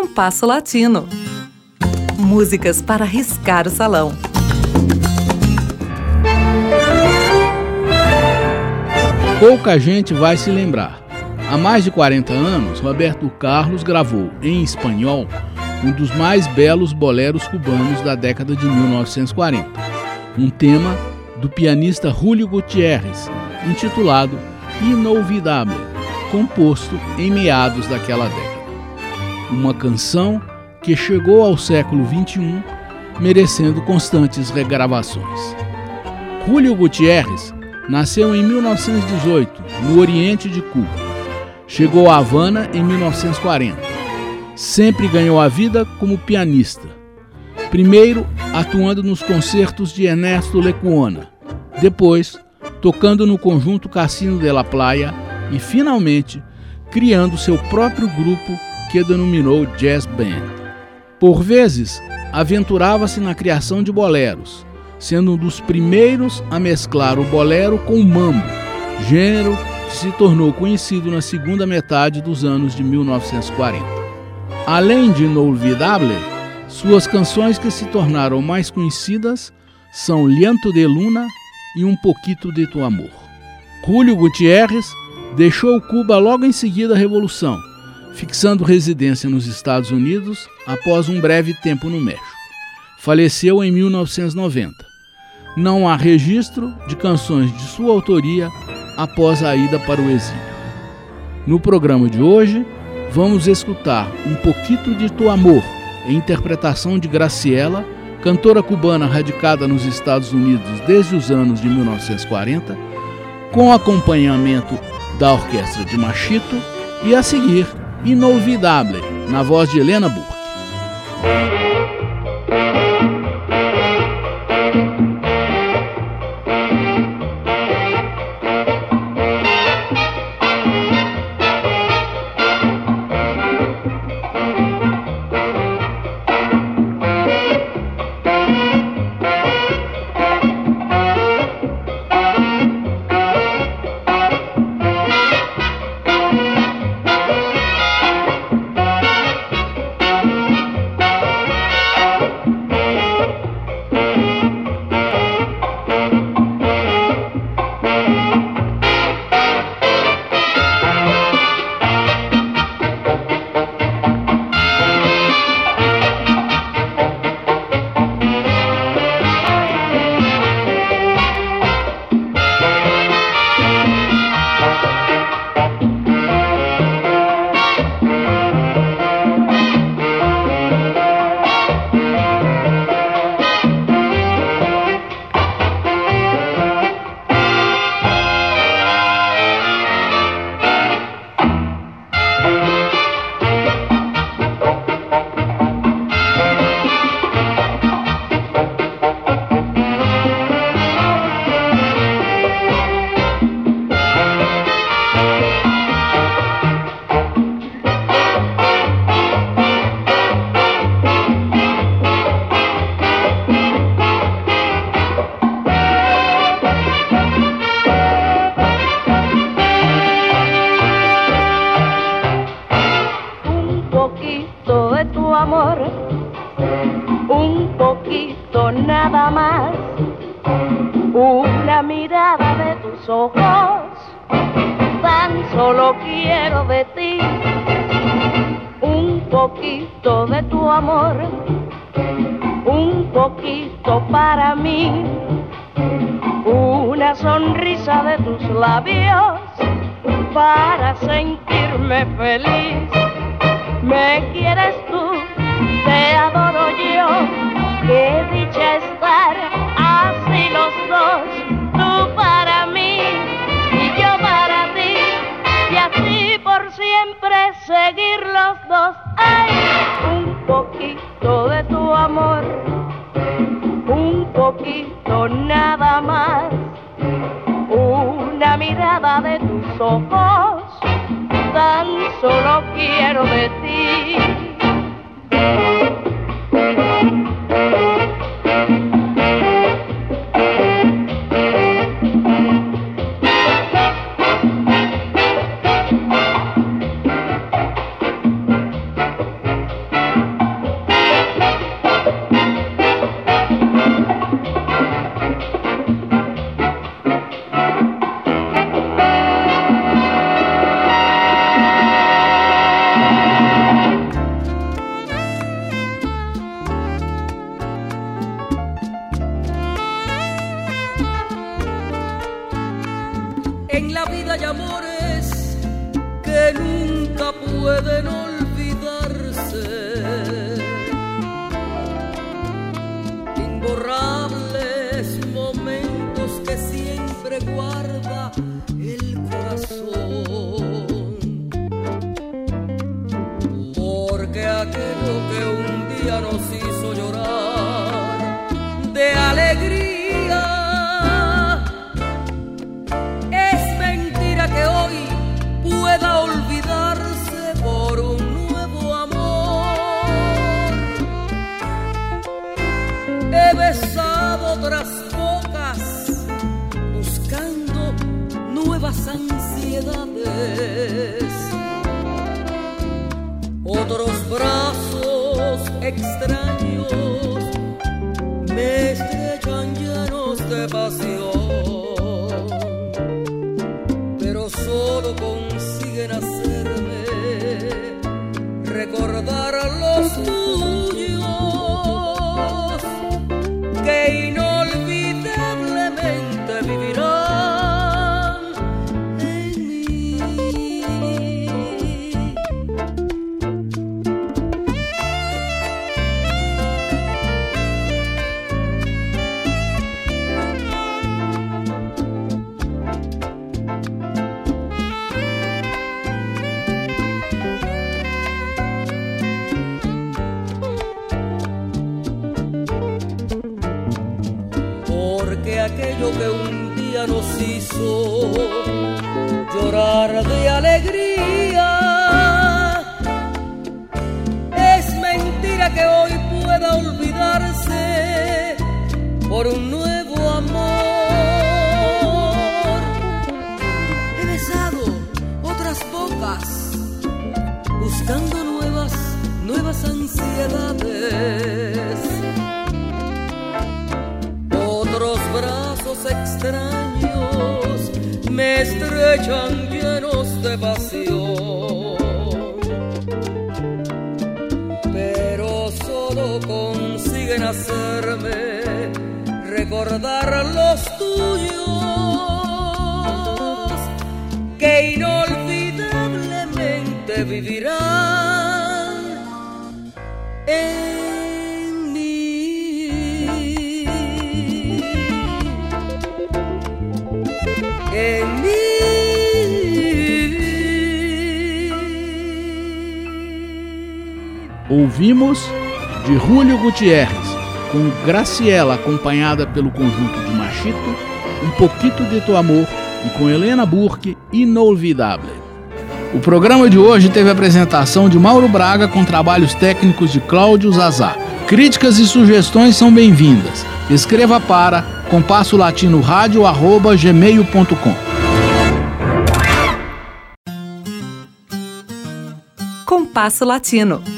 Compasso Latino. Músicas para riscar o salão. Pouca gente vai se lembrar. Há mais de 40 anos, Roberto Carlos gravou em espanhol um dos mais belos boleros cubanos da década de 1940. Um tema do pianista Julio Gutierrez, intitulado Inolvidable, composto em meados daquela década. Uma canção que chegou ao século XXI merecendo constantes regravações. Julio Gutierrez nasceu em 1918, no Oriente de Cuba. Chegou a Havana em 1940 sempre ganhou a vida como pianista. Primeiro, atuando nos concertos de Ernesto Lecuona, depois, tocando no conjunto Cassino de la Playa e, finalmente, criando seu próprio grupo que denominou Jazz Band. Por vezes, aventurava-se na criação de boleros, sendo um dos primeiros a mesclar o bolero com o mambo, gênero que se tornou conhecido na segunda metade dos anos de 1940. Além de Inolvidable, suas canções que se tornaram mais conhecidas são Lianto de Luna e Um Poquito de Tu Amor. Julio Gutierrez deixou Cuba logo em seguida da Revolução, fixando residência nos Estados Unidos após um breve tempo no México. Faleceu em 1990. Não há registro de canções de sua autoria após a ida para o exílio. No programa de hoje, vamos escutar Um Pouquito de Tu Amor, em interpretação de Graciela, cantora cubana radicada nos Estados Unidos desde os anos de 1940, com acompanhamento da orquestra de Machito e a seguir Inolvidable, na voz de Helena Burke. mirada de tus ojos, tan solo quiero de ti un poquito de tu amor, un poquito para mí, una sonrisa de tus labios para sentirme feliz. Me quieres tú, te adoro yo, qué dicha estar así los seguir los dos. Hay un poquito de tu amor, un poquito nada más, una mirada de tus ojos, tan solo quiero de ti. El corazón. Porque aquello que un día nos hizo llorar de alegría pueda olvidarse por un nuevo amor. He besado otras nuevas ansiedades. Otros brazos extraños me estrechan llenos de pasión. Pero solo con que un día nos hizo llorar de alegría. Es mentira que hoy pueda olvidarse por un nuevo amor. He besado otras bocas buscando nuevas, nuevas ansiedades. Extraños me estrechan llenos de pasión. Pero solo consiguen hacerme recordar los tuyos que inolvidablemente vivirán. Ouvimos de Julio Gutierrez, com Graciela acompanhada pelo conjunto de Machito, Um Pouquito de Tu Amor e com Helena Burke, Inolvidável. O programa de hoje teve a apresentação de Mauro Braga com trabalhos técnicos de Cláudio Zazá. Críticas e sugestões são bem-vindas. Escreva para compasso latino rádio arroba gmail.com. Compasso Latino.